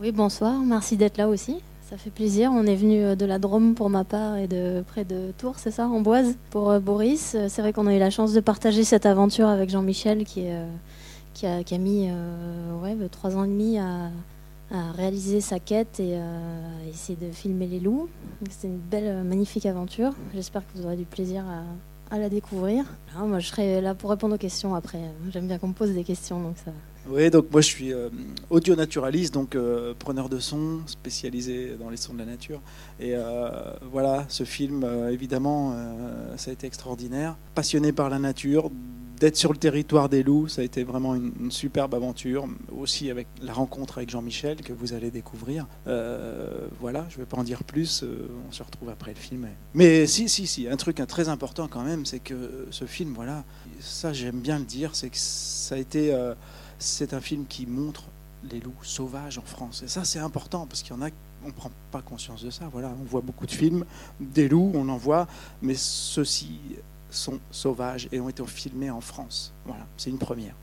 Oui, bonsoir. Merci d'être là aussi. Ça fait plaisir. On est venu euh, de la Drôme pour ma part et de près de Tours, c'est ça, en Boise, pour euh, Boris. Euh, C'est vrai qu'on a eu la chance de partager cette aventure avec Jean-Michel qui, a, qui a mis ouais, trois ans et demi à, à réaliser sa quête et à essayer de filmer les loups. C'était une belle, magnifique aventure. J'espère que vous aurez du plaisir à, à la découvrir. Alors, moi, je serai là pour répondre aux questions après. J'aime bien qu'on me pose des questions, donc ça. Oui, donc moi je suis euh, audio naturaliste, donc euh, preneur de son, spécialisé dans les sons de la nature. Et euh, voilà, ce film, évidemment, ça a été extraordinaire. Passionné par la nature, d'être sur le territoire des loups, ça a été vraiment une, superbe aventure. Aussi avec la rencontre avec Jean-Michel que vous allez découvrir. voilà, je ne vais pas en dire plus, on se retrouve après le film. Mais si, si, si, un truc très important quand même, c'est que ce film, voilà, ça j'aime bien le dire, c'est que ça a été c'est un film qui montre les loups sauvages en France. Et ça, c'est important parce qu'il y en a, on prend pas conscience de ça. Voilà, on voit beaucoup de films, des loups, on en voit, mais ceux-ci sont sauvages et ont été filmés en France. Voilà, c'est une première.